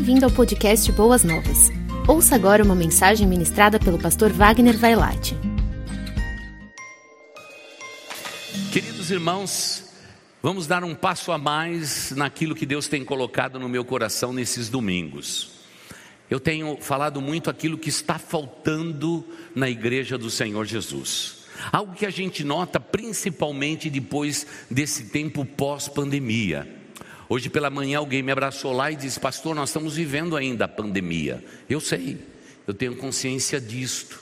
Bem-vindo ao podcast Boas Novas. Ouça agora uma mensagem ministrada pelo pastor Wagner Vailate. Queridos irmãos, vamos dar um passo a mais naquilo que Deus tem colocado no meu coração nesses domingos. Eu tenho falado muito aquilo que está faltando na igreja do Senhor Jesus. Algo que a gente nota principalmente depois desse tempo pós-pandemia. Hoje pela manhã alguém me abraçou lá e disse: Pastor, nós estamos vivendo ainda a pandemia. Eu sei, eu tenho consciência disto,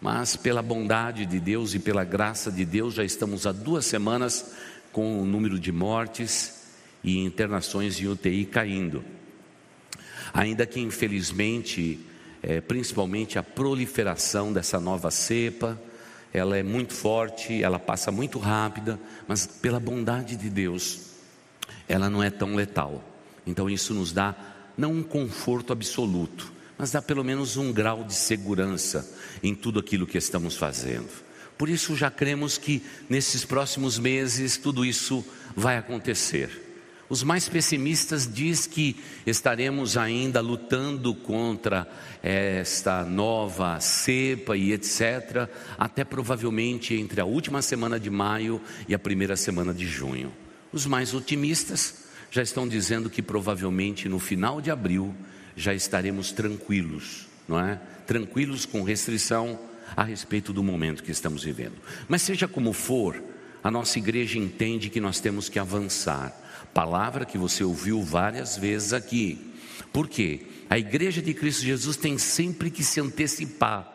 mas pela bondade de Deus e pela graça de Deus, já estamos há duas semanas com o número de mortes e internações em UTI caindo. Ainda que infelizmente, é, principalmente a proliferação dessa nova cepa, ela é muito forte, ela passa muito rápida, mas pela bondade de Deus, ela não é tão letal. Então isso nos dá não um conforto absoluto, mas dá pelo menos um grau de segurança em tudo aquilo que estamos fazendo. Por isso já cremos que nesses próximos meses tudo isso vai acontecer. Os mais pessimistas diz que estaremos ainda lutando contra esta nova cepa e etc, até provavelmente entre a última semana de maio e a primeira semana de junho. Os mais otimistas já estão dizendo que provavelmente no final de abril já estaremos tranquilos, não é? Tranquilos com restrição a respeito do momento que estamos vivendo. Mas seja como for, a nossa igreja entende que nós temos que avançar. Palavra que você ouviu várias vezes aqui. Por quê? A igreja de Cristo Jesus tem sempre que se antecipar.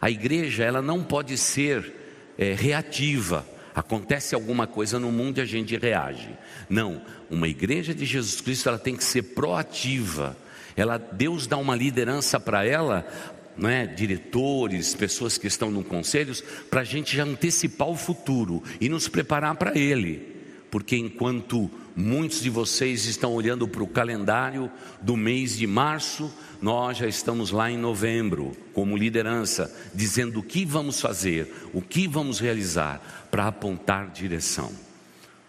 A igreja, ela não pode ser é, reativa. Acontece alguma coisa no mundo e a gente reage. Não, uma igreja de Jesus Cristo ela tem que ser proativa. Ela, Deus dá uma liderança para ela, né, diretores, pessoas que estão no conselhos, para a gente já antecipar o futuro e nos preparar para ele. Porque enquanto muitos de vocês estão olhando para o calendário do mês de março, nós já estamos lá em novembro, como liderança, dizendo o que vamos fazer, o que vamos realizar para apontar direção.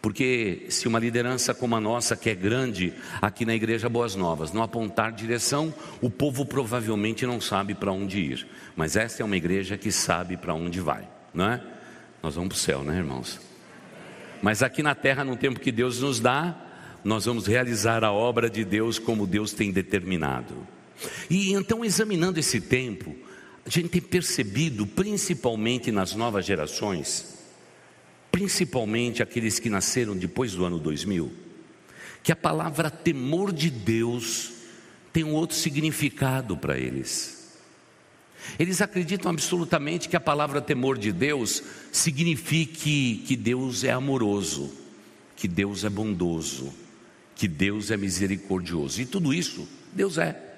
Porque se uma liderança como a nossa, que é grande aqui na Igreja Boas Novas, não apontar direção, o povo provavelmente não sabe para onde ir. Mas esta é uma igreja que sabe para onde vai, não é? Nós vamos para o céu, né, irmãos? Mas aqui na terra, no tempo que Deus nos dá, nós vamos realizar a obra de Deus como Deus tem determinado. E então, examinando esse tempo, a gente tem percebido, principalmente nas novas gerações, principalmente aqueles que nasceram depois do ano 2000, que a palavra temor de Deus tem um outro significado para eles. Eles acreditam absolutamente que a palavra temor de Deus signifique que Deus é amoroso, que Deus é bondoso, que Deus é misericordioso. E tudo isso Deus é.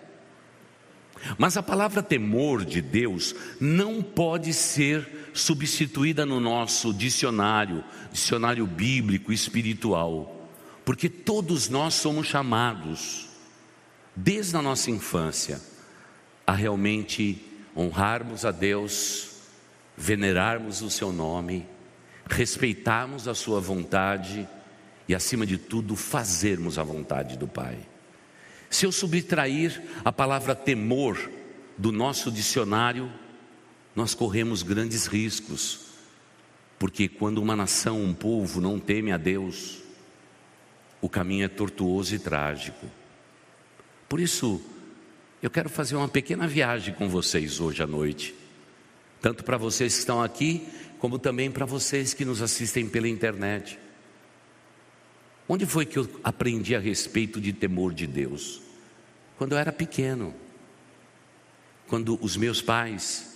Mas a palavra temor de Deus não pode ser substituída no nosso dicionário, dicionário bíblico espiritual, porque todos nós somos chamados, desde a nossa infância, a realmente honrarmos a Deus, venerarmos o seu nome, respeitarmos a sua vontade e, acima de tudo, fazermos a vontade do Pai. Se eu subtrair a palavra temor do nosso dicionário, nós corremos grandes riscos, porque quando uma nação, um povo não teme a Deus, o caminho é tortuoso e trágico. Por isso, eu quero fazer uma pequena viagem com vocês hoje à noite, tanto para vocês que estão aqui, como também para vocês que nos assistem pela internet. Onde foi que eu aprendi a respeito de temor de Deus? Quando eu era pequeno. Quando os meus pais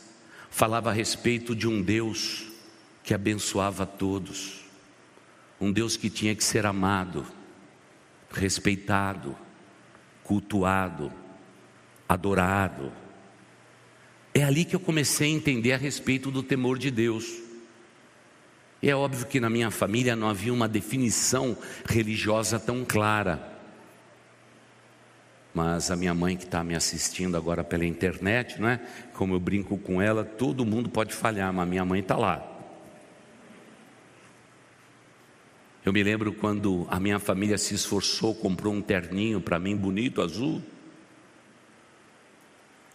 falavam a respeito de um Deus que abençoava a todos. Um Deus que tinha que ser amado, respeitado, cultuado, adorado. É ali que eu comecei a entender a respeito do temor de Deus. E é óbvio que na minha família não havia uma definição religiosa tão clara. Mas a minha mãe que está me assistindo agora pela internet, não é? Como eu brinco com ela, todo mundo pode falhar, mas minha mãe está lá. Eu me lembro quando a minha família se esforçou, comprou um terninho para mim bonito, azul,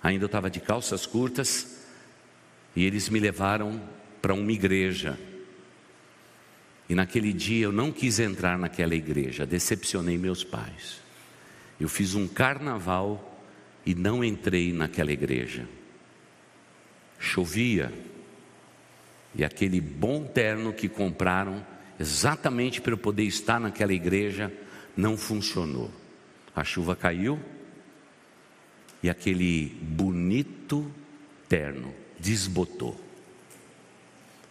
Ainda eu estava de calças curtas e eles me levaram para uma igreja. E naquele dia eu não quis entrar naquela igreja, decepcionei meus pais. Eu fiz um carnaval e não entrei naquela igreja. Chovia e aquele bom terno que compraram exatamente para eu poder estar naquela igreja não funcionou. A chuva caiu e aquele bonito terno desbotou.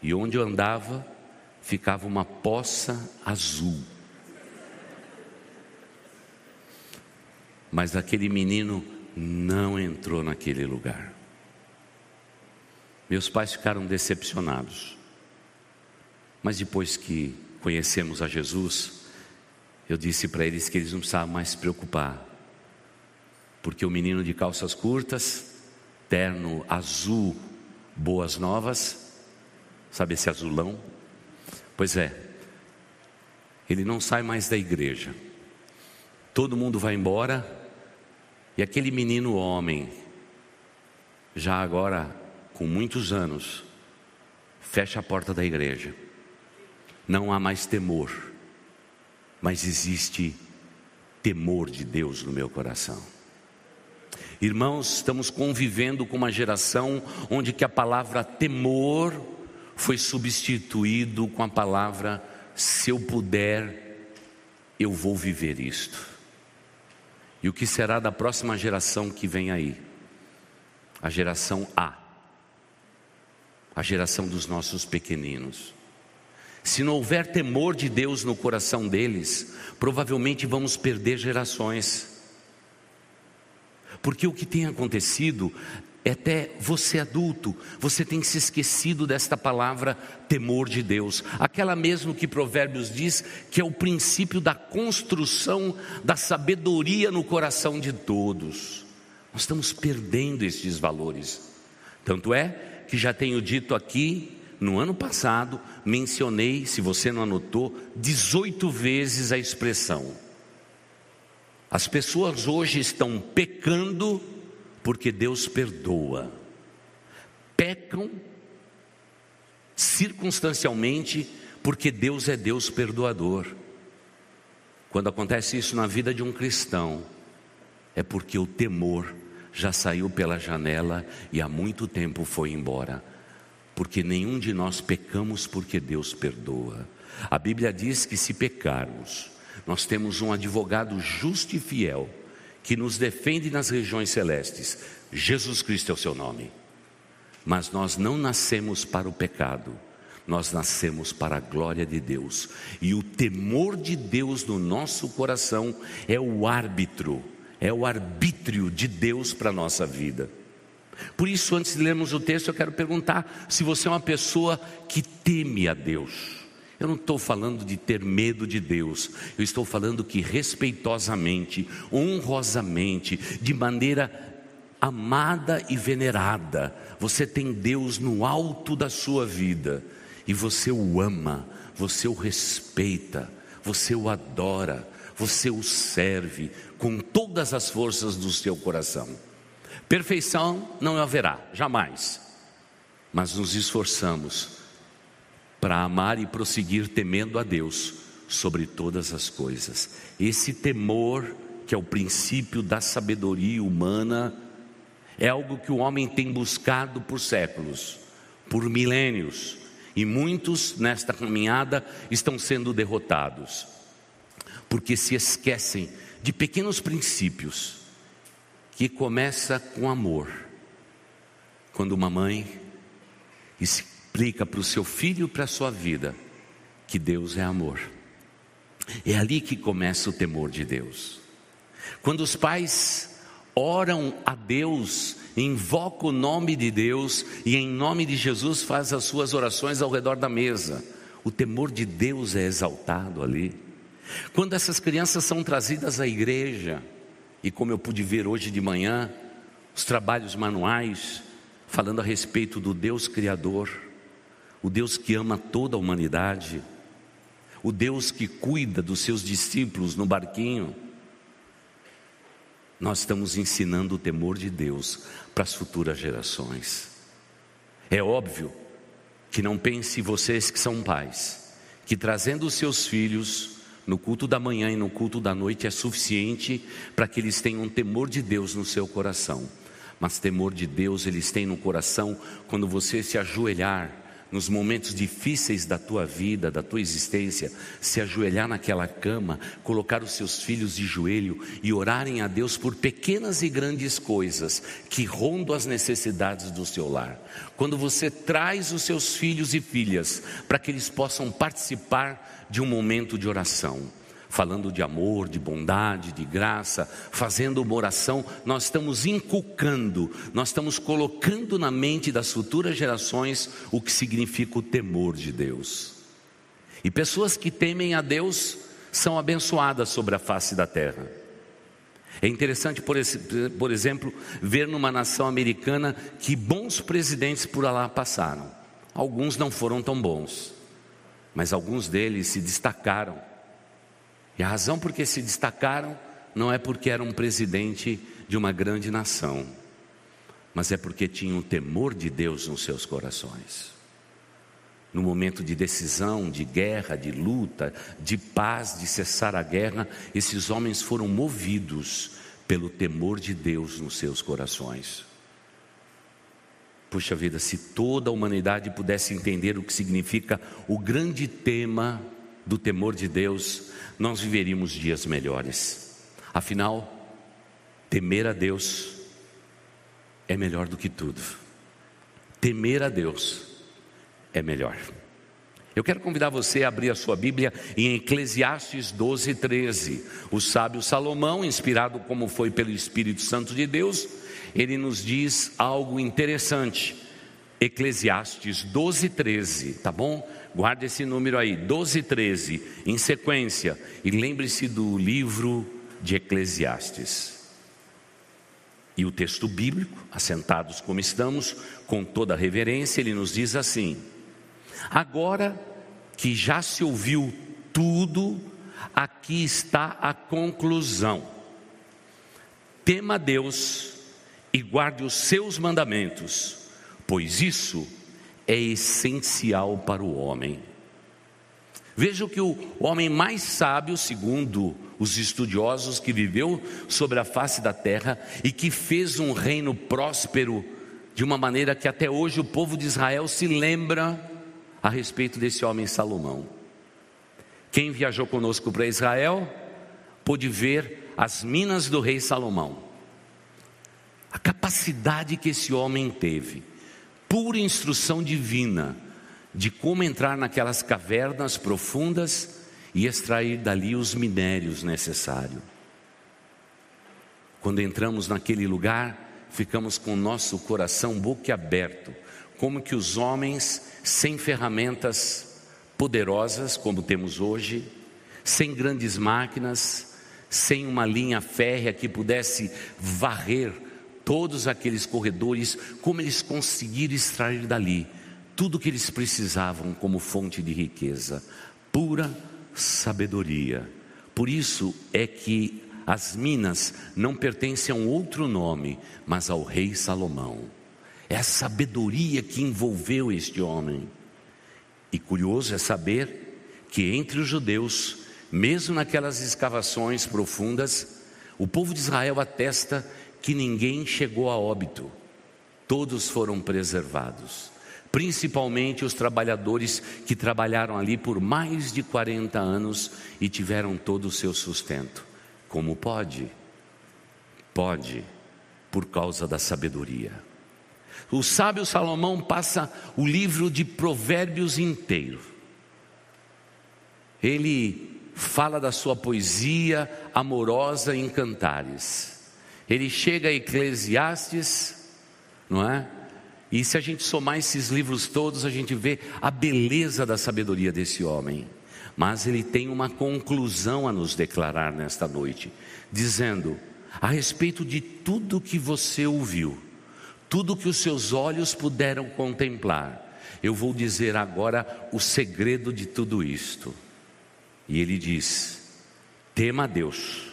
E onde eu andava, ficava uma poça azul. Mas aquele menino não entrou naquele lugar. Meus pais ficaram decepcionados. Mas depois que conhecemos a Jesus, eu disse para eles que eles não precisavam mais se preocupar, porque o menino de calças curtas, terno azul, boas novas, sabe esse azulão? Pois é, ele não sai mais da igreja, todo mundo vai embora, e aquele menino homem, já agora com muitos anos, fecha a porta da igreja, não há mais temor, mas existe temor de Deus no meu coração. Irmãos, estamos convivendo com uma geração onde que a palavra temor foi substituído com a palavra se eu puder, eu vou viver isto. E o que será da próxima geração que vem aí? A geração A. A geração dos nossos pequeninos. Se não houver temor de Deus no coração deles, provavelmente vamos perder gerações. Porque o que tem acontecido é até você adulto, você tem se esquecido desta palavra temor de Deus, aquela mesmo que Provérbios diz que é o princípio da construção da sabedoria no coração de todos. Nós estamos perdendo estes valores. Tanto é que já tenho dito aqui, no ano passado, mencionei, se você não anotou, 18 vezes a expressão as pessoas hoje estão pecando porque Deus perdoa. Pecam circunstancialmente porque Deus é Deus perdoador. Quando acontece isso na vida de um cristão, é porque o temor já saiu pela janela e há muito tempo foi embora. Porque nenhum de nós pecamos porque Deus perdoa. A Bíblia diz que se pecarmos, nós temos um advogado justo e fiel que nos defende nas regiões celestes. Jesus Cristo é o seu nome. Mas nós não nascemos para o pecado, nós nascemos para a glória de Deus. E o temor de Deus no nosso coração é o árbitro, é o arbítrio de Deus para a nossa vida. Por isso, antes de lermos o texto, eu quero perguntar se você é uma pessoa que teme a Deus. Eu não estou falando de ter medo de Deus, eu estou falando que respeitosamente, honrosamente, de maneira amada e venerada, você tem Deus no alto da sua vida. E você o ama, você o respeita, você o adora, você o serve com todas as forças do seu coração. Perfeição não haverá, jamais, mas nos esforçamos para amar e prosseguir temendo a Deus sobre todas as coisas. Esse temor, que é o princípio da sabedoria humana, é algo que o homem tem buscado por séculos, por milênios, e muitos nesta caminhada estão sendo derrotados, porque se esquecem de pequenos princípios que começa com amor. Quando uma mãe explica para o seu filho e para a sua vida que Deus é amor. É ali que começa o temor de Deus. Quando os pais oram a Deus, invocam o nome de Deus e em nome de Jesus faz as suas orações ao redor da mesa, o temor de Deus é exaltado ali. Quando essas crianças são trazidas à igreja, e como eu pude ver hoje de manhã, os trabalhos manuais falando a respeito do Deus Criador, o Deus que ama toda a humanidade, o Deus que cuida dos seus discípulos no barquinho. nós estamos ensinando o temor de Deus para as futuras gerações. É óbvio que não pense vocês que são pais, que trazendo os seus filhos no culto da manhã e no culto da noite é suficiente para que eles tenham temor de Deus no seu coração. Mas temor de Deus eles têm no coração quando você se ajoelhar nos momentos difíceis da tua vida, da tua existência, se ajoelhar naquela cama, colocar os seus filhos de joelho e orarem a Deus por pequenas e grandes coisas que rondam as necessidades do seu lar. Quando você traz os seus filhos e filhas para que eles possam participar de um momento de oração falando de amor, de bondade, de graça, fazendo uma oração, nós estamos inculcando, nós estamos colocando na mente das futuras gerações o que significa o temor de Deus. E pessoas que temem a Deus são abençoadas sobre a face da terra. É interessante, por, esse, por exemplo, ver numa nação americana que bons presidentes por lá passaram. Alguns não foram tão bons, mas alguns deles se destacaram e a razão por que se destacaram não é porque era um presidente de uma grande nação, mas é porque tinham o temor de Deus nos seus corações. No momento de decisão, de guerra, de luta, de paz, de cessar a guerra, esses homens foram movidos pelo temor de Deus nos seus corações. Puxa vida, se toda a humanidade pudesse entender o que significa o grande tema do temor de Deus, nós viveríamos dias melhores. Afinal, temer a Deus é melhor do que tudo. Temer a Deus é melhor. Eu quero convidar você a abrir a sua Bíblia em Eclesiastes 12, 13. O sábio Salomão, inspirado como foi pelo Espírito Santo de Deus, ele nos diz algo interessante. Eclesiastes 12, 13, tá bom? Guarde esse número aí, 12 13, em sequência, e lembre-se do livro de Eclesiastes. E o texto bíblico, assentados como estamos, com toda reverência, ele nos diz assim: Agora que já se ouviu tudo, aqui está a conclusão. Tema Deus e guarde os seus mandamentos, pois isso é essencial para o homem. Veja que o homem mais sábio, segundo os estudiosos que viveu sobre a face da terra e que fez um reino próspero de uma maneira que até hoje o povo de Israel se lembra a respeito desse homem Salomão. Quem viajou conosco para Israel pôde ver as minas do rei Salomão. A capacidade que esse homem teve pura instrução divina de como entrar naquelas cavernas profundas e extrair dali os minérios necessários. Quando entramos naquele lugar, ficamos com o nosso coração boquiaberto, como que os homens sem ferramentas poderosas como temos hoje, sem grandes máquinas, sem uma linha férrea que pudesse varrer todos aqueles corredores, como eles conseguiram extrair dali tudo o que eles precisavam como fonte de riqueza, pura sabedoria. Por isso é que as minas não pertencem a um outro nome, mas ao rei Salomão. É a sabedoria que envolveu este homem. E curioso é saber que entre os judeus, mesmo naquelas escavações profundas, o povo de Israel atesta que ninguém chegou a óbito, todos foram preservados, principalmente os trabalhadores que trabalharam ali por mais de 40 anos e tiveram todo o seu sustento. Como pode? Pode, por causa da sabedoria. O sábio Salomão passa o livro de Provérbios inteiro. Ele fala da sua poesia amorosa em cantares ele chega a Eclesiastes, não é? E se a gente somar esses livros todos, a gente vê a beleza da sabedoria desse homem. Mas ele tem uma conclusão a nos declarar nesta noite, dizendo: a respeito de tudo que você ouviu, tudo que os seus olhos puderam contemplar, eu vou dizer agora o segredo de tudo isto. E ele diz: tema a Deus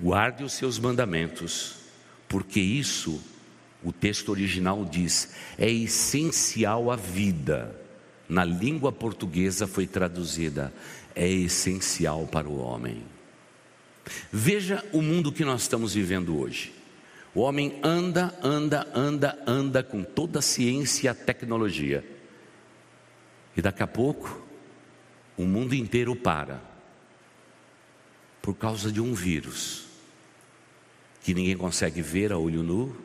guarde os seus mandamentos, porque isso, o texto original diz, é essencial à vida. Na língua portuguesa foi traduzida, é essencial para o homem. Veja o mundo que nós estamos vivendo hoje. O homem anda, anda, anda, anda com toda a ciência e a tecnologia. E daqui a pouco, o mundo inteiro para por causa de um vírus que ninguém consegue ver a olho nu.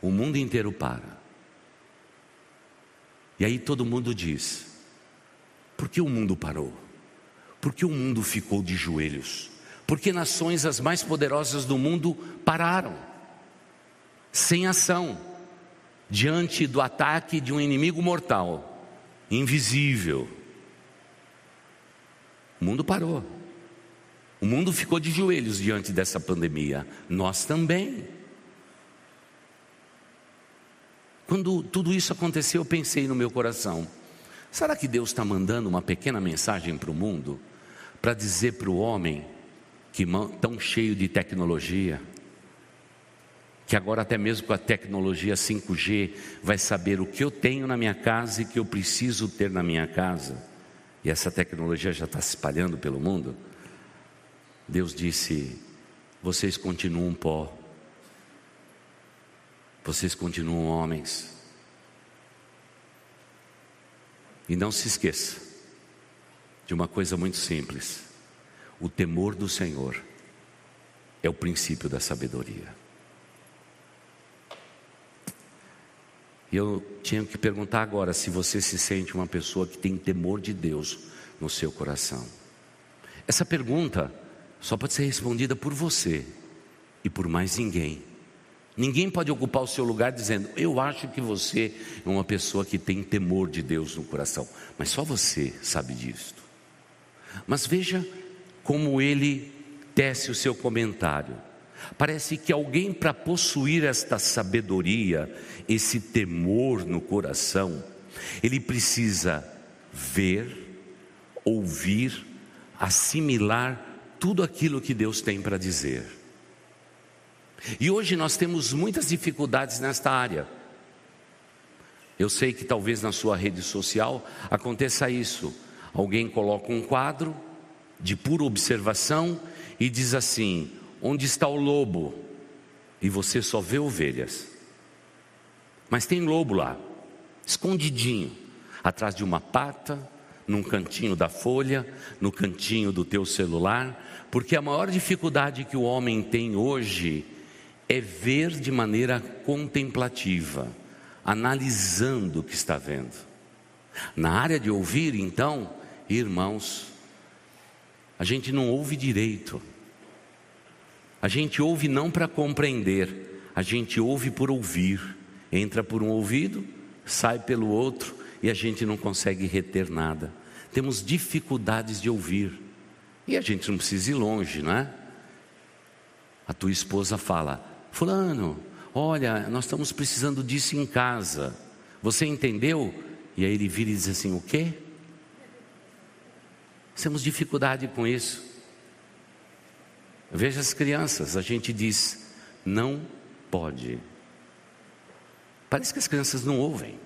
O mundo inteiro para. E aí todo mundo diz: por que o mundo parou? Por que o mundo ficou de joelhos? Porque nações as mais poderosas do mundo pararam, sem ação, diante do ataque de um inimigo mortal, invisível. O mundo parou. O mundo ficou de joelhos diante dessa pandemia, nós também. Quando tudo isso aconteceu, eu pensei no meu coração: será que Deus está mandando uma pequena mensagem para o mundo, para dizer para o homem que tão cheio de tecnologia, que agora até mesmo com a tecnologia 5G vai saber o que eu tenho na minha casa e que eu preciso ter na minha casa. E essa tecnologia já está se espalhando pelo mundo. Deus disse: vocês continuam pó, vocês continuam homens. E não se esqueça de uma coisa muito simples. O temor do Senhor é o princípio da sabedoria. E eu tinha que perguntar agora se você se sente uma pessoa que tem temor de Deus no seu coração. Essa pergunta só pode ser respondida por você e por mais ninguém. Ninguém pode ocupar o seu lugar dizendo: Eu acho que você é uma pessoa que tem temor de Deus no coração. Mas só você sabe disto. Mas veja como ele tece o seu comentário. Parece que alguém, para possuir esta sabedoria, esse temor no coração, ele precisa ver, ouvir, assimilar tudo aquilo que Deus tem para dizer. E hoje nós temos muitas dificuldades nesta área. Eu sei que talvez na sua rede social aconteça isso. Alguém coloca um quadro de pura observação e diz assim: Onde está o lobo? E você só vê ovelhas. Mas tem lobo lá, escondidinho, atrás de uma pata, num cantinho da folha, no cantinho do teu celular, porque a maior dificuldade que o homem tem hoje é ver de maneira contemplativa, analisando o que está vendo. Na área de ouvir, então, irmãos, a gente não ouve direito. A gente ouve não para compreender, a gente ouve por ouvir. Entra por um ouvido, sai pelo outro e a gente não consegue reter nada. Temos dificuldades de ouvir. E a gente não precisa ir longe, não é? A tua esposa fala: Fulano, olha, nós estamos precisando disso em casa. Você entendeu? E aí ele vira e diz assim: O quê? Temos dificuldade com isso. Veja as crianças, a gente diz, não pode. Parece que as crianças não ouvem.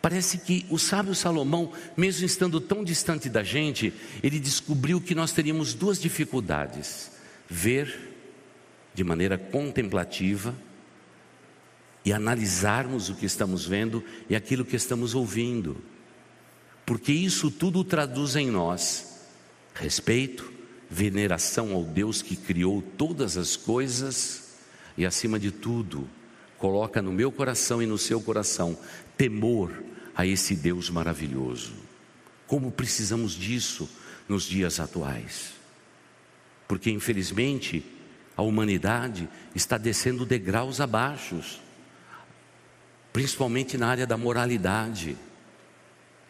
Parece que o sábio Salomão, mesmo estando tão distante da gente, ele descobriu que nós teríamos duas dificuldades: ver de maneira contemplativa e analisarmos o que estamos vendo e aquilo que estamos ouvindo. Porque isso tudo traduz em nós respeito, veneração ao Deus que criou todas as coisas e, acima de tudo, coloca no meu coração e no seu coração temor a esse Deus maravilhoso. Como precisamos disso nos dias atuais? Porque, infelizmente, a humanidade está descendo degraus abaixo, principalmente na área da moralidade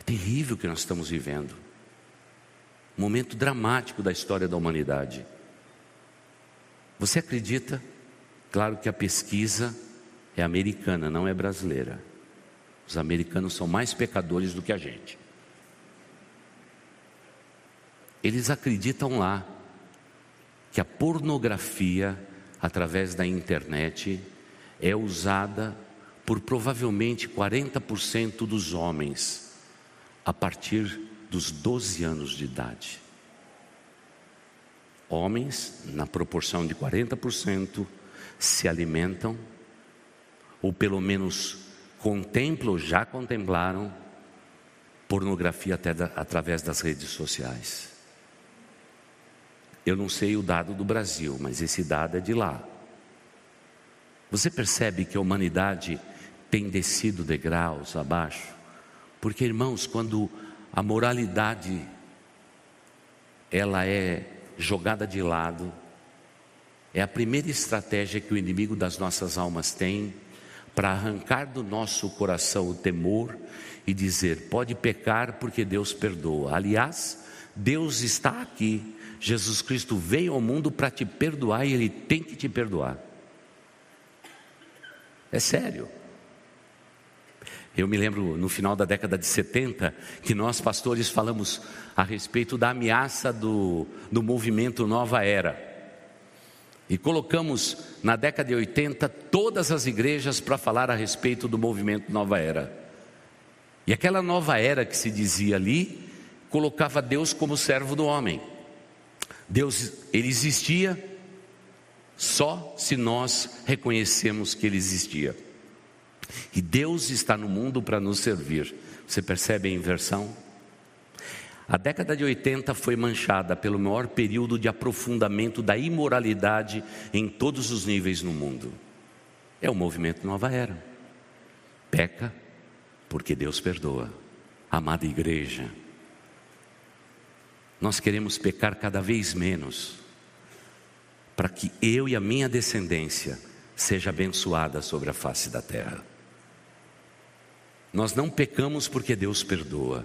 terrível que nós estamos vivendo. Momento dramático da história da humanidade. Você acredita? Claro que a pesquisa é americana, não é brasileira. Os americanos são mais pecadores do que a gente. Eles acreditam lá que a pornografia, através da internet, é usada por provavelmente 40% dos homens a partir dos 12 anos de idade. Homens, na proporção de 40%, se alimentam, ou pelo menos contemplam, já contemplaram, pornografia até da, através das redes sociais. Eu não sei o dado do Brasil, mas esse dado é de lá. Você percebe que a humanidade tem descido degraus abaixo? Porque, irmãos, quando a moralidade ela é jogada de lado, é a primeira estratégia que o inimigo das nossas almas tem para arrancar do nosso coração o temor e dizer: pode pecar porque Deus perdoa. Aliás, Deus está aqui. Jesus Cristo veio ao mundo para te perdoar e Ele tem que te perdoar. É sério. Eu me lembro no final da década de 70 que nós pastores falamos a respeito da ameaça do, do movimento Nova Era. E colocamos na década de 80 todas as igrejas para falar a respeito do movimento Nova Era. E aquela nova era que se dizia ali, colocava Deus como servo do homem. Deus, ele existia só se nós reconhecemos que ele existia. E Deus está no mundo para nos servir. Você percebe a inversão? A década de 80 foi manchada pelo maior período de aprofundamento da imoralidade em todos os níveis no mundo. É o movimento Nova Era. Peca porque Deus perdoa. Amada igreja, nós queremos pecar cada vez menos, para que eu e a minha descendência seja abençoada sobre a face da terra. Nós não pecamos porque Deus perdoa,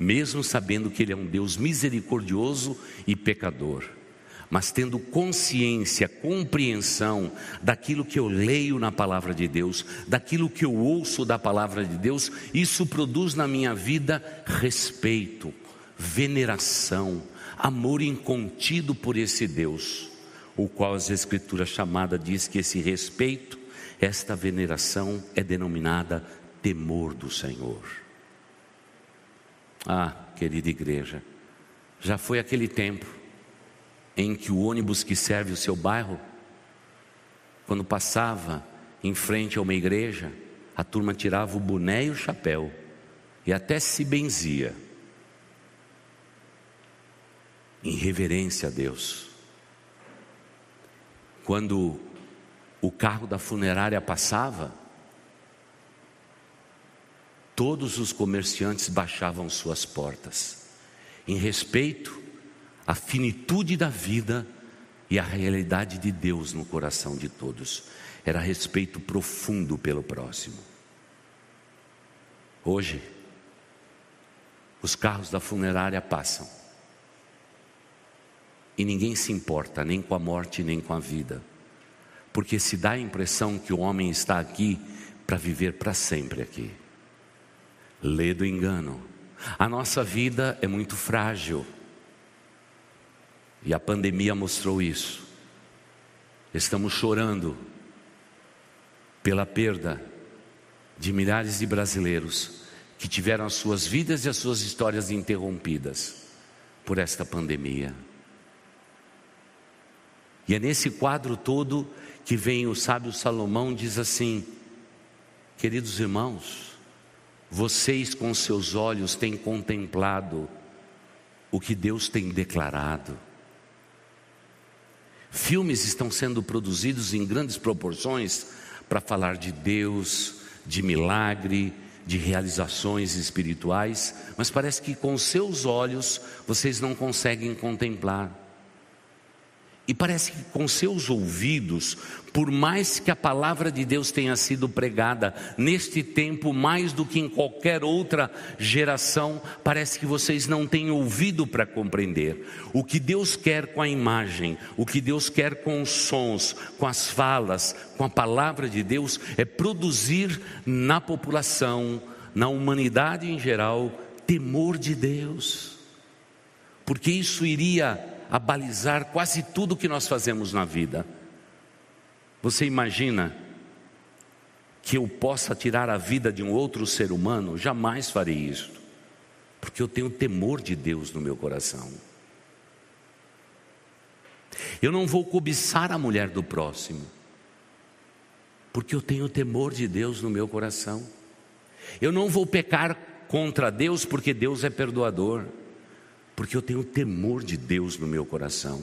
mesmo sabendo que Ele é um Deus misericordioso e pecador, mas tendo consciência, compreensão daquilo que eu leio na palavra de Deus, daquilo que eu ouço da palavra de Deus, isso produz na minha vida respeito, veneração, amor incontido por esse Deus, o qual as Escrituras chamada diz que esse respeito, esta veneração é denominada temor do Senhor. Ah, querida igreja, já foi aquele tempo em que o ônibus que serve o seu bairro, quando passava em frente a uma igreja, a turma tirava o boné e o chapéu e até se benzia em reverência a Deus. Quando o carro da funerária passava, todos os comerciantes baixavam suas portas, em respeito à finitude da vida e à realidade de Deus no coração de todos. Era respeito profundo pelo próximo. Hoje, os carros da funerária passam e ninguém se importa nem com a morte nem com a vida, porque se dá a impressão que o homem está aqui para viver para sempre aqui lê do engano. A nossa vida é muito frágil. E a pandemia mostrou isso. Estamos chorando pela perda de milhares de brasileiros que tiveram as suas vidas e as suas histórias interrompidas por esta pandemia. E é nesse quadro todo que vem o sábio Salomão diz assim: Queridos irmãos, vocês com seus olhos têm contemplado o que Deus tem declarado. Filmes estão sendo produzidos em grandes proporções para falar de Deus, de milagre, de realizações espirituais, mas parece que com seus olhos vocês não conseguem contemplar. E parece que com seus ouvidos, por mais que a palavra de Deus tenha sido pregada neste tempo mais do que em qualquer outra geração, parece que vocês não têm ouvido para compreender. O que Deus quer com a imagem, o que Deus quer com os sons, com as falas, com a palavra de Deus, é produzir na população, na humanidade em geral, temor de Deus, porque isso iria a balizar quase tudo que nós fazemos na vida. Você imagina que eu possa tirar a vida de um outro ser humano? Jamais farei isso, porque eu tenho temor de Deus no meu coração. Eu não vou cobiçar a mulher do próximo, porque eu tenho temor de Deus no meu coração. Eu não vou pecar contra Deus, porque Deus é perdoador, porque eu tenho temor de Deus no meu coração.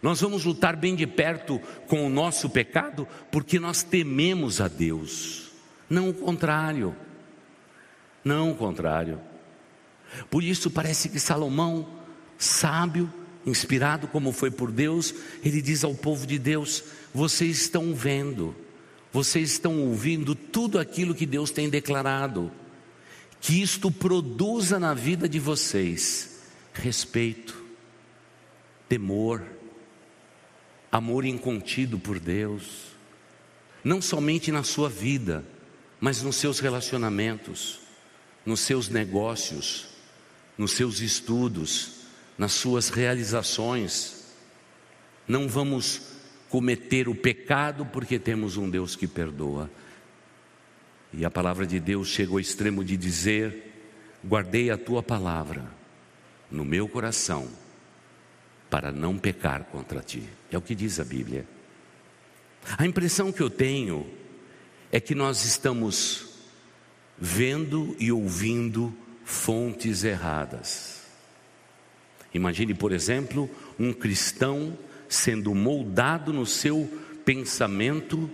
Nós vamos lutar bem de perto com o nosso pecado, porque nós tememos a Deus, não o contrário. Não o contrário. Por isso parece que Salomão, sábio, inspirado como foi por Deus, ele diz ao povo de Deus: vocês estão vendo, vocês estão ouvindo tudo aquilo que Deus tem declarado, que isto produza na vida de vocês respeito, temor, amor incontido por Deus, não somente na sua vida, mas nos seus relacionamentos, nos seus negócios, nos seus estudos, nas suas realizações. Não vamos cometer o pecado porque temos um Deus que perdoa. E a palavra de Deus chega ao extremo de dizer: guardei a tua palavra no meu coração para não pecar contra ti. É o que diz a Bíblia. A impressão que eu tenho é que nós estamos vendo e ouvindo fontes erradas. Imagine, por exemplo, um cristão sendo moldado no seu pensamento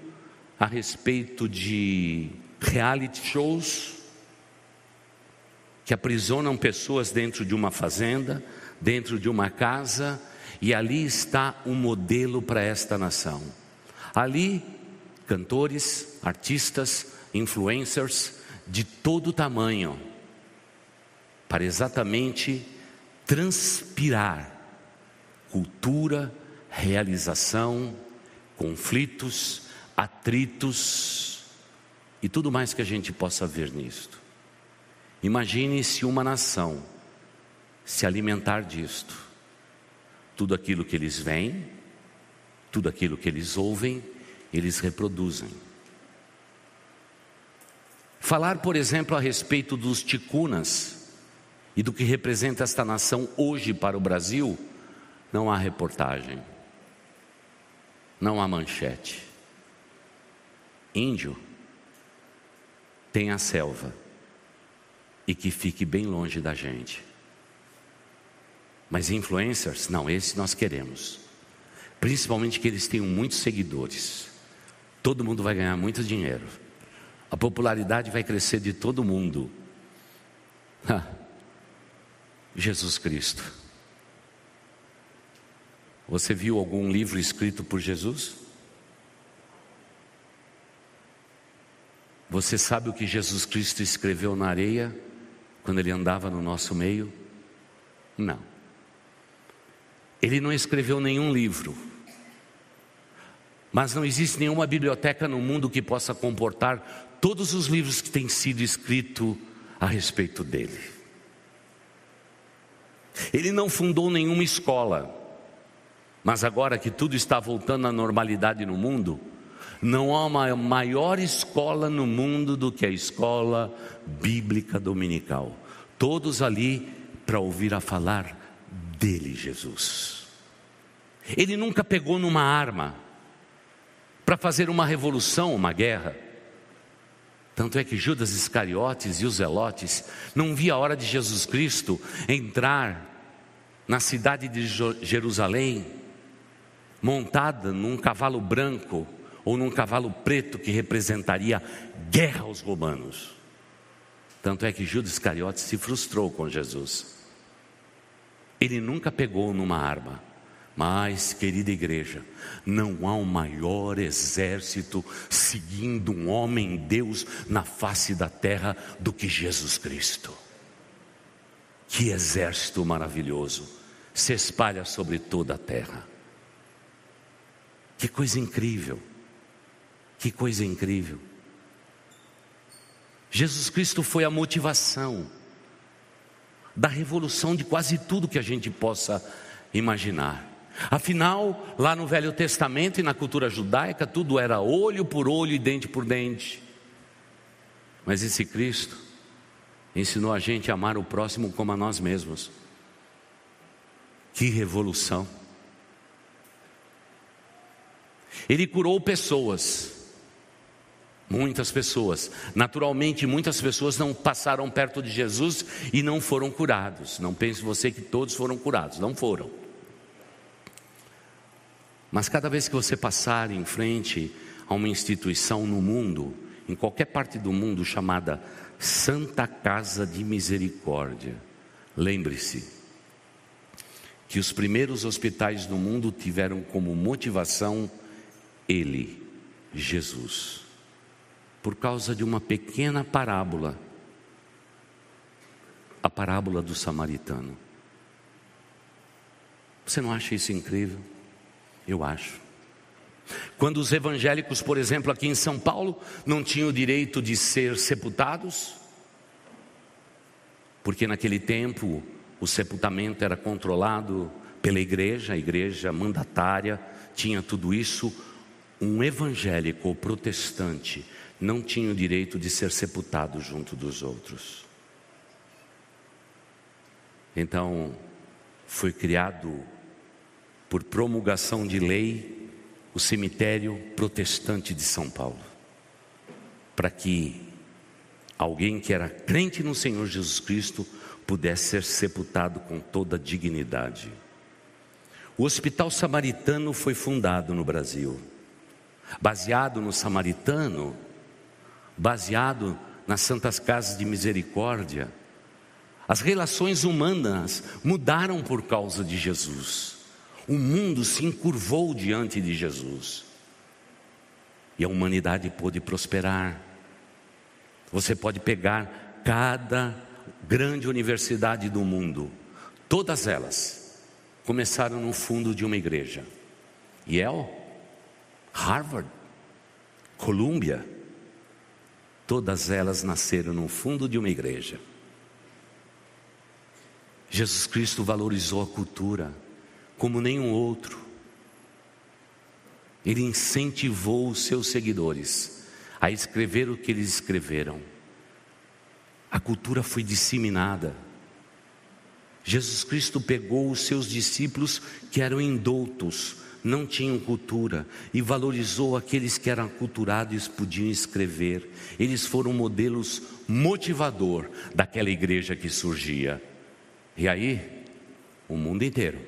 a respeito de reality shows que aprisionam pessoas dentro de uma fazenda, dentro de uma casa, e ali está um modelo para esta nação. Ali, cantores, artistas, influencers de todo tamanho, para exatamente transpirar cultura, realização, conflitos, atritos e tudo mais que a gente possa ver nisto. Imagine se uma nação se alimentar disto. Tudo aquilo que eles veem, tudo aquilo que eles ouvem, eles reproduzem. Falar, por exemplo, a respeito dos ticunas, e do que representa esta nação hoje para o Brasil, não há reportagem, não há manchete. Índio tem a selva e que fique bem longe da gente. Mas influencers, não, esse nós queremos. Principalmente que eles tenham muitos seguidores. Todo mundo vai ganhar muito dinheiro. A popularidade vai crescer de todo mundo. Jesus Cristo. Você viu algum livro escrito por Jesus? Você sabe o que Jesus Cristo escreveu na areia quando ele andava no nosso meio? Não. Ele não escreveu nenhum livro. Mas não existe nenhuma biblioteca no mundo que possa comportar todos os livros que têm sido escritos a respeito dele. Ele não fundou nenhuma escola, mas agora que tudo está voltando à normalidade no mundo, não há uma maior escola no mundo do que a escola bíblica dominical. Todos ali para ouvir a falar dele, Jesus. Ele nunca pegou numa arma para fazer uma revolução, uma guerra. Tanto é que Judas Iscariotes e os Zelotes não via a hora de Jesus Cristo entrar na cidade de Jerusalém, montada num cavalo branco ou num cavalo preto que representaria guerra aos romanos. Tanto é que Judas Iscariotes se frustrou com Jesus. Ele nunca pegou numa arma. Mas, querida igreja, não há um maior exército seguindo um homem Deus na face da terra do que Jesus Cristo. Que exército maravilhoso se espalha sobre toda a terra. Que coisa incrível, que coisa incrível. Jesus Cristo foi a motivação da revolução de quase tudo que a gente possa imaginar. Afinal, lá no Velho Testamento e na cultura judaica, tudo era olho por olho e dente por dente. Mas esse Cristo ensinou a gente a amar o próximo como a nós mesmos. Que revolução! Ele curou pessoas, muitas pessoas. Naturalmente, muitas pessoas não passaram perto de Jesus e não foram curados. Não pense você que todos foram curados, não foram. Mas cada vez que você passar em frente a uma instituição no mundo, em qualquer parte do mundo chamada Santa Casa de Misericórdia, lembre-se que os primeiros hospitais do mundo tiveram como motivação ele, Jesus, por causa de uma pequena parábola, a parábola do samaritano. Você não acha isso incrível? Eu acho. Quando os evangélicos, por exemplo, aqui em São Paulo, não tinham o direito de ser sepultados, porque naquele tempo o sepultamento era controlado pela igreja, a igreja mandatária tinha tudo isso. Um evangélico ou protestante não tinha o direito de ser sepultado junto dos outros. Então, foi criado por promulgação de lei o cemitério protestante de São Paulo, para que alguém que era crente no Senhor Jesus Cristo pudesse ser sepultado com toda dignidade. O Hospital Samaritano foi fundado no Brasil, baseado no Samaritano, baseado nas Santas Casas de Misericórdia. As relações humanas mudaram por causa de Jesus. O mundo se encurvou diante de Jesus. E a humanidade pôde prosperar. Você pode pegar cada grande universidade do mundo, todas elas começaram no fundo de uma igreja. Yale, Harvard, Columbia, todas elas nasceram no fundo de uma igreja. Jesus Cristo valorizou a cultura como nenhum outro. Ele incentivou os seus seguidores a escrever o que eles escreveram a cultura foi disseminada. Jesus Cristo pegou os seus discípulos que eram indoutos, não tinham cultura, e valorizou aqueles que eram culturados e podiam escrever. Eles foram modelos motivador daquela igreja que surgia. E aí, o mundo inteiro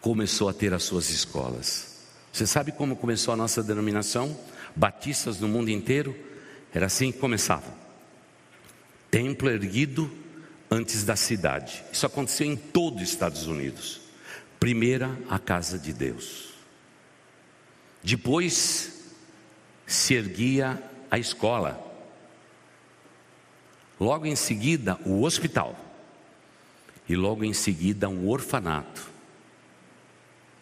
começou a ter as suas escolas. Você sabe como começou a nossa denominação? Batistas no mundo inteiro? Era assim que começava templo erguido antes da cidade. Isso aconteceu em todo os Estados Unidos. Primeira, a casa de Deus. Depois se erguia a escola. Logo em seguida, o hospital. E logo em seguida, um orfanato.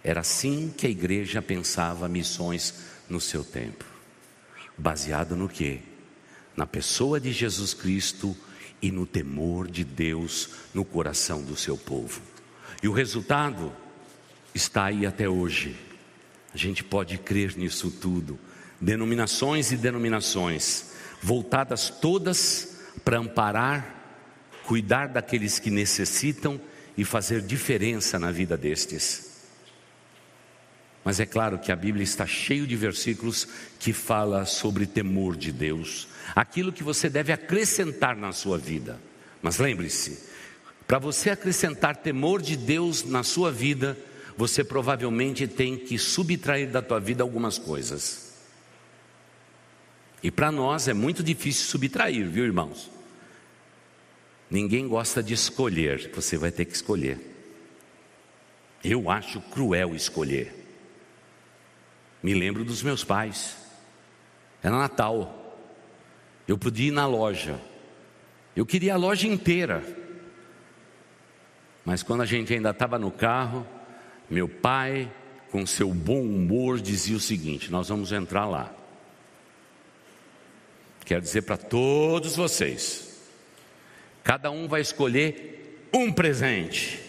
Era assim que a igreja pensava missões no seu tempo. Baseado no que? na pessoa de Jesus Cristo e no temor de Deus no coração do seu povo. E o resultado está aí até hoje. A gente pode crer nisso tudo. Denominações e denominações, voltadas todas para amparar, cuidar daqueles que necessitam e fazer diferença na vida destes. Mas é claro que a Bíblia está cheio de versículos que fala sobre temor de Deus, aquilo que você deve acrescentar na sua vida. Mas lembre-se, para você acrescentar temor de Deus na sua vida, você provavelmente tem que subtrair da tua vida algumas coisas. E para nós é muito difícil subtrair, viu, irmãos? Ninguém gosta de escolher, você vai ter que escolher. Eu acho cruel escolher. Me lembro dos meus pais. Era Natal. Eu podia ir na loja. Eu queria a loja inteira. Mas quando a gente ainda estava no carro, meu pai, com seu bom humor, dizia o seguinte: Nós vamos entrar lá. Quero dizer para todos vocês: Cada um vai escolher um presente.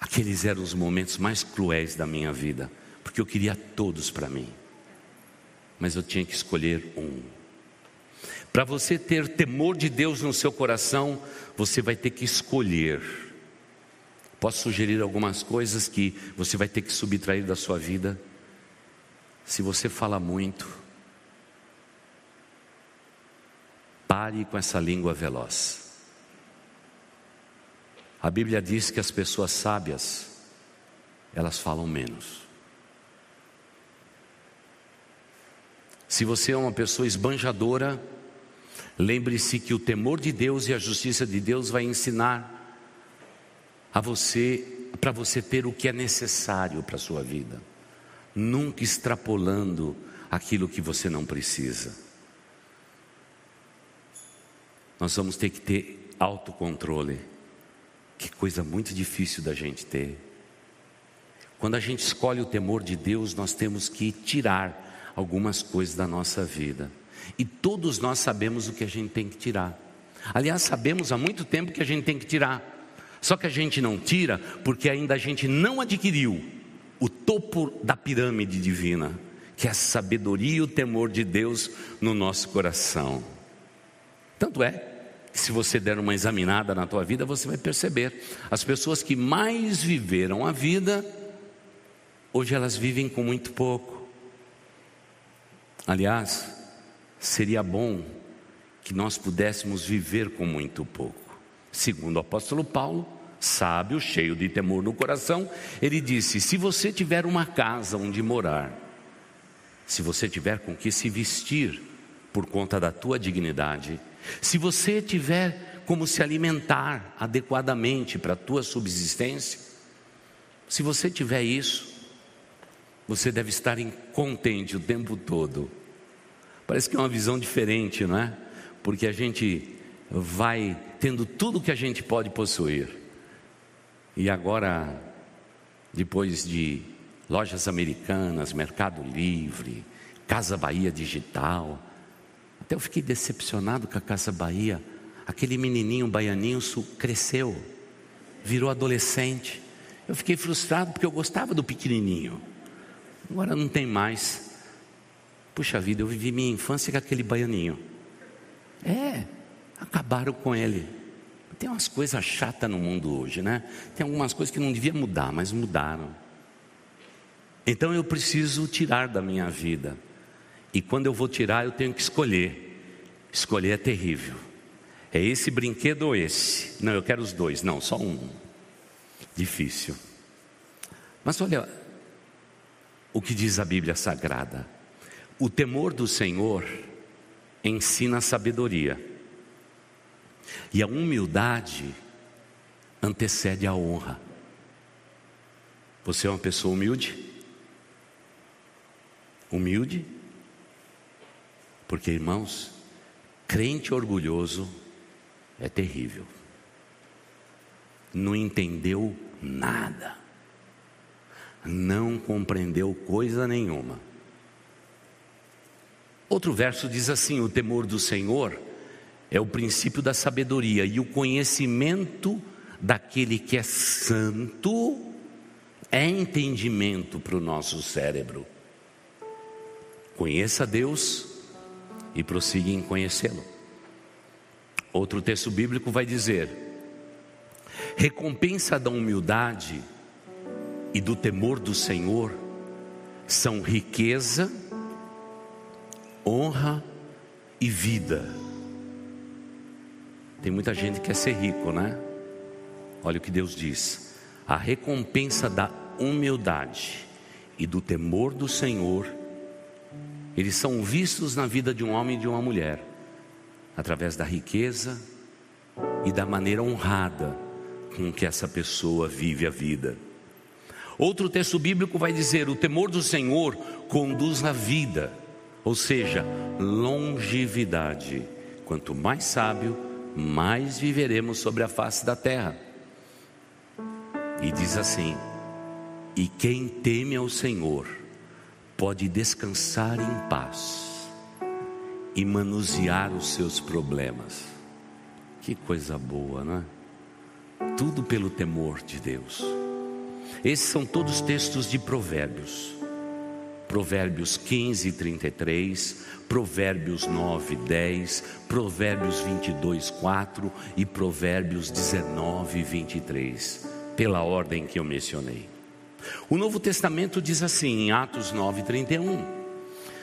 Aqueles eram os momentos mais cruéis da minha vida, porque eu queria todos para mim, mas eu tinha que escolher um. Para você ter temor de Deus no seu coração, você vai ter que escolher. Posso sugerir algumas coisas que você vai ter que subtrair da sua vida? Se você fala muito, pare com essa língua veloz. A Bíblia diz que as pessoas sábias, elas falam menos. Se você é uma pessoa esbanjadora, lembre-se que o temor de Deus e a justiça de Deus vai ensinar a você para você ter o que é necessário para a sua vida, nunca extrapolando aquilo que você não precisa. Nós vamos ter que ter autocontrole. Que coisa muito difícil da gente ter. Quando a gente escolhe o temor de Deus, nós temos que tirar algumas coisas da nossa vida. E todos nós sabemos o que a gente tem que tirar. Aliás, sabemos há muito tempo que a gente tem que tirar. Só que a gente não tira porque ainda a gente não adquiriu o topo da pirâmide divina, que é a sabedoria e o temor de Deus no nosso coração. Tanto é se você der uma examinada na tua vida, você vai perceber. As pessoas que mais viveram a vida, hoje elas vivem com muito pouco. Aliás, seria bom que nós pudéssemos viver com muito pouco. Segundo o apóstolo Paulo, sábio, cheio de temor no coração, ele disse: Se você tiver uma casa onde morar, se você tiver com que se vestir por conta da tua dignidade, se você tiver como se alimentar adequadamente para a tua subsistência, se você tiver isso, você deve estar contente o tempo todo. Parece que é uma visão diferente, não é? Porque a gente vai tendo tudo que a gente pode possuir. E agora, depois de lojas americanas, Mercado Livre, Casa Bahia Digital, até eu fiquei decepcionado com a Casa Bahia. Aquele menininho baianinho cresceu, virou adolescente. Eu fiquei frustrado porque eu gostava do pequenininho. Agora não tem mais. Puxa vida, eu vivi minha infância com aquele baianinho. É, acabaram com ele. Tem umas coisas chatas no mundo hoje, né? Tem algumas coisas que não devia mudar, mas mudaram. Então eu preciso tirar da minha vida e quando eu vou tirar, eu tenho que escolher. Escolher é terrível. É esse brinquedo ou esse? Não, eu quero os dois. Não, só um. Difícil. Mas olha o que diz a Bíblia Sagrada. O temor do Senhor ensina a sabedoria. E a humildade antecede a honra. Você é uma pessoa humilde? Humilde? Porque, irmãos, crente orgulhoso é terrível. Não entendeu nada. Não compreendeu coisa nenhuma. Outro verso diz assim: o temor do Senhor é o princípio da sabedoria e o conhecimento daquele que é santo é entendimento para o nosso cérebro. Conheça Deus e prossiga em conhecê-lo. Outro texto bíblico vai dizer: recompensa da humildade e do temor do Senhor são riqueza, honra e vida. Tem muita gente que quer ser rico, né? Olha o que Deus diz: a recompensa da humildade e do temor do Senhor eles são vistos na vida de um homem e de uma mulher, através da riqueza e da maneira honrada com que essa pessoa vive a vida. Outro texto bíblico vai dizer: o temor do Senhor conduz à vida, ou seja, longevidade. Quanto mais sábio, mais viveremos sobre a face da terra. E diz assim: e quem teme ao Senhor, pode descansar em paz e manusear os seus problemas. Que coisa boa, não é? Tudo pelo temor de Deus. Esses são todos textos de Provérbios. Provérbios 15, 33, Provérbios 9, 10, Provérbios 22, 4 e Provérbios 19, 23, pela ordem que eu mencionei. O Novo Testamento diz assim, em Atos 9, 31.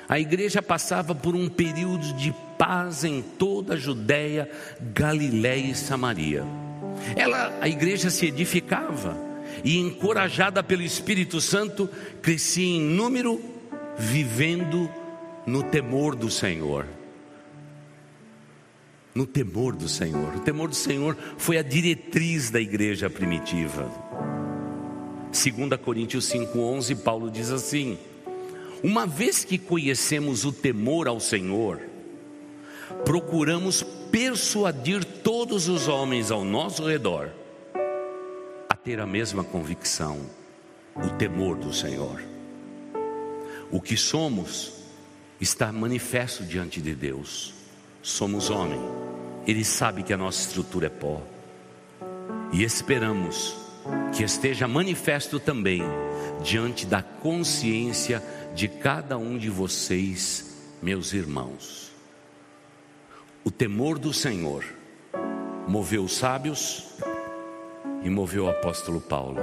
A igreja passava por um período de paz em toda a Judéia, Galiléia e Samaria. Ela, a igreja se edificava e encorajada pelo Espírito Santo, crescia em número vivendo no temor do Senhor. No temor do Senhor. O temor do Senhor foi a diretriz da igreja primitiva. 2 Coríntios 5,11, Paulo diz assim: Uma vez que conhecemos o temor ao Senhor, procuramos persuadir todos os homens ao nosso redor a ter a mesma convicção, o temor do Senhor. O que somos está manifesto diante de Deus. Somos homem. Ele sabe que a nossa estrutura é pó. E esperamos que esteja manifesto também diante da consciência de cada um de vocês, meus irmãos. O temor do Senhor moveu os sábios e moveu o apóstolo Paulo.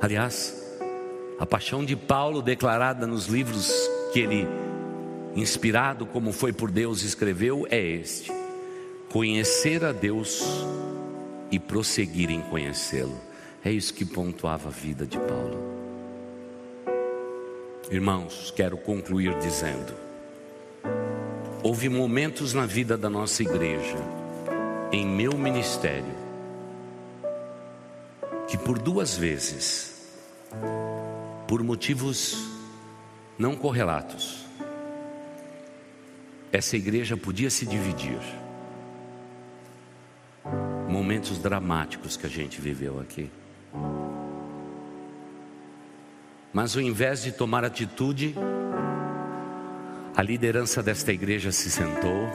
Aliás, a paixão de Paulo, declarada nos livros que ele, inspirado como foi por Deus, escreveu, é este: conhecer a Deus e prosseguir em conhecê-lo. É isso que pontuava a vida de Paulo. Irmãos, quero concluir dizendo: houve momentos na vida da nossa igreja, em meu ministério, que por duas vezes por motivos não correlatos. Essa igreja podia se dividir. Momentos dramáticos que a gente viveu aqui. Mas ao invés de tomar atitude, a liderança desta igreja se sentou.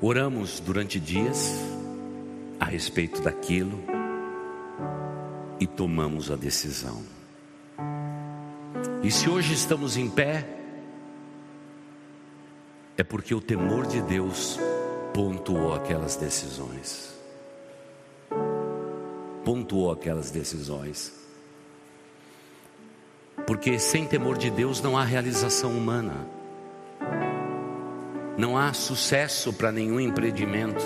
Oramos durante dias a respeito daquilo e tomamos a decisão. E se hoje estamos em pé, é porque o temor de Deus pontuou aquelas decisões. Pontuou aquelas decisões. Porque sem temor de Deus não há realização humana, não há sucesso para nenhum empreendimento.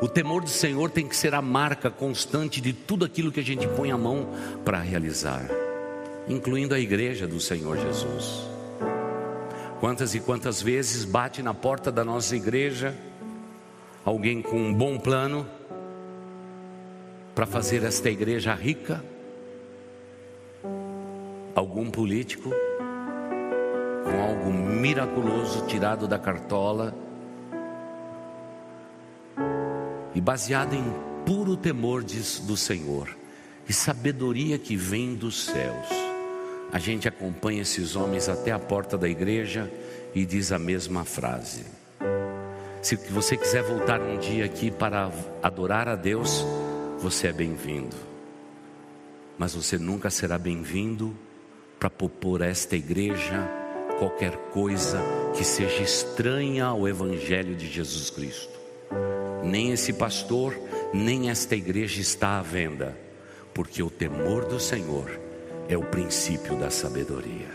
O temor do Senhor tem que ser a marca constante de tudo aquilo que a gente põe a mão para realizar, incluindo a igreja do Senhor Jesus. Quantas e quantas vezes bate na porta da nossa igreja alguém com um bom plano para fazer esta igreja rica? Algum político com algo miraculoso tirado da cartola? e baseada em puro temor do Senhor e sabedoria que vem dos céus. A gente acompanha esses homens até a porta da igreja e diz a mesma frase. Se você quiser voltar um dia aqui para adorar a Deus, você é bem-vindo. Mas você nunca será bem-vindo para propor a esta igreja qualquer coisa que seja estranha ao Evangelho de Jesus Cristo nem esse pastor, nem esta igreja está à venda, porque o temor do Senhor é o princípio da sabedoria.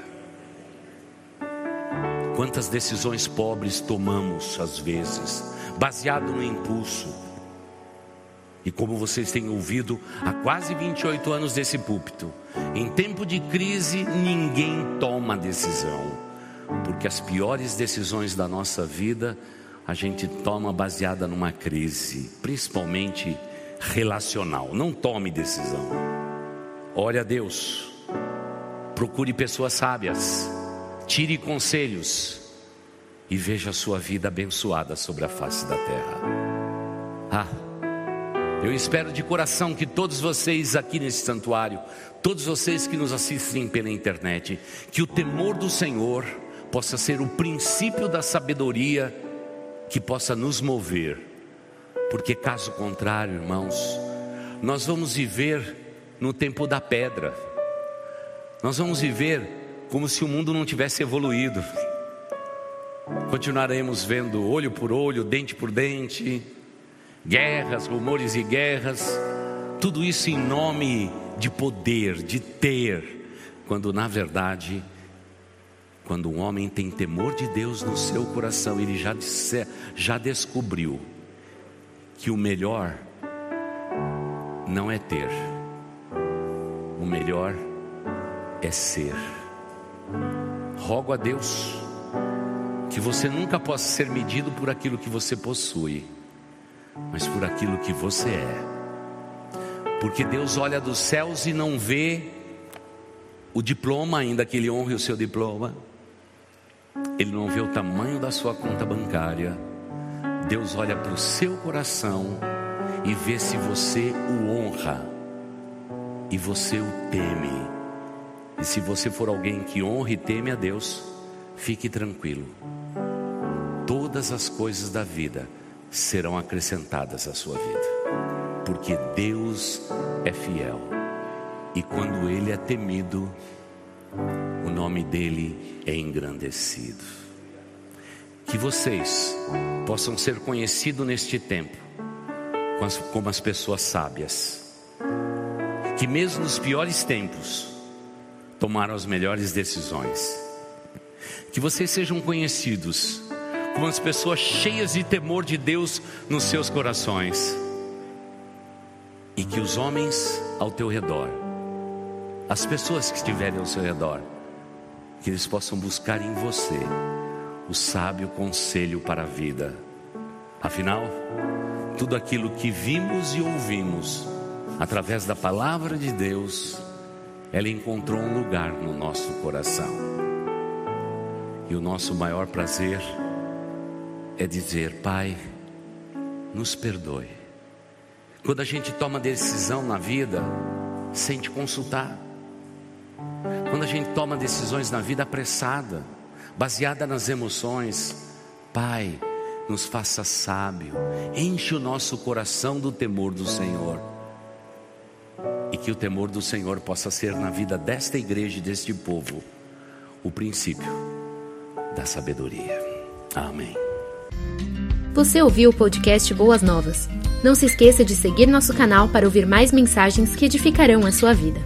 Quantas decisões pobres tomamos às vezes, baseado no impulso. E como vocês têm ouvido há quase 28 anos desse púlpito, em tempo de crise ninguém toma decisão, porque as piores decisões da nossa vida a gente toma baseada numa crise, principalmente relacional. Não tome decisão. Ore a Deus. Procure pessoas sábias. Tire conselhos e veja a sua vida abençoada sobre a face da terra. Ah, eu espero de coração que todos vocês aqui nesse santuário, todos vocês que nos assistem pela internet, que o temor do Senhor possa ser o princípio da sabedoria que possa nos mover, porque caso contrário, irmãos, nós vamos viver no tempo da pedra, nós vamos viver como se o mundo não tivesse evoluído, continuaremos vendo olho por olho, dente por dente, guerras, rumores e guerras, tudo isso em nome de poder, de ter, quando na verdade quando um homem tem temor de Deus no seu coração, ele já, disse, já descobriu que o melhor não é ter, o melhor é ser. Rogo a Deus que você nunca possa ser medido por aquilo que você possui, mas por aquilo que você é. Porque Deus olha dos céus e não vê o diploma, ainda que Ele honre o seu diploma ele não vê o tamanho da sua conta bancária. Deus olha para o seu coração e vê se você o honra e você o teme. E se você for alguém que honra e teme a Deus, fique tranquilo. Todas as coisas da vida serão acrescentadas à sua vida, porque Deus é fiel. E quando Ele é temido, o nome dele é engrandecido. Que vocês possam ser conhecidos neste tempo como as pessoas sábias, que mesmo nos piores tempos tomaram as melhores decisões. Que vocês sejam conhecidos como as pessoas cheias de temor de Deus nos seus corações. E que os homens ao teu redor as pessoas que estiverem ao seu redor, que eles possam buscar em você o sábio conselho para a vida. Afinal, tudo aquilo que vimos e ouvimos através da palavra de Deus, ela encontrou um lugar no nosso coração. E o nosso maior prazer é dizer: Pai, nos perdoe. Quando a gente toma decisão na vida sem te consultar, quando a gente toma decisões na vida apressada, baseada nas emoções, Pai, nos faça sábio, enche o nosso coração do temor do Senhor. E que o temor do Senhor possa ser na vida desta igreja e deste povo o princípio da sabedoria. Amém. Você ouviu o podcast Boas Novas? Não se esqueça de seguir nosso canal para ouvir mais mensagens que edificarão a sua vida.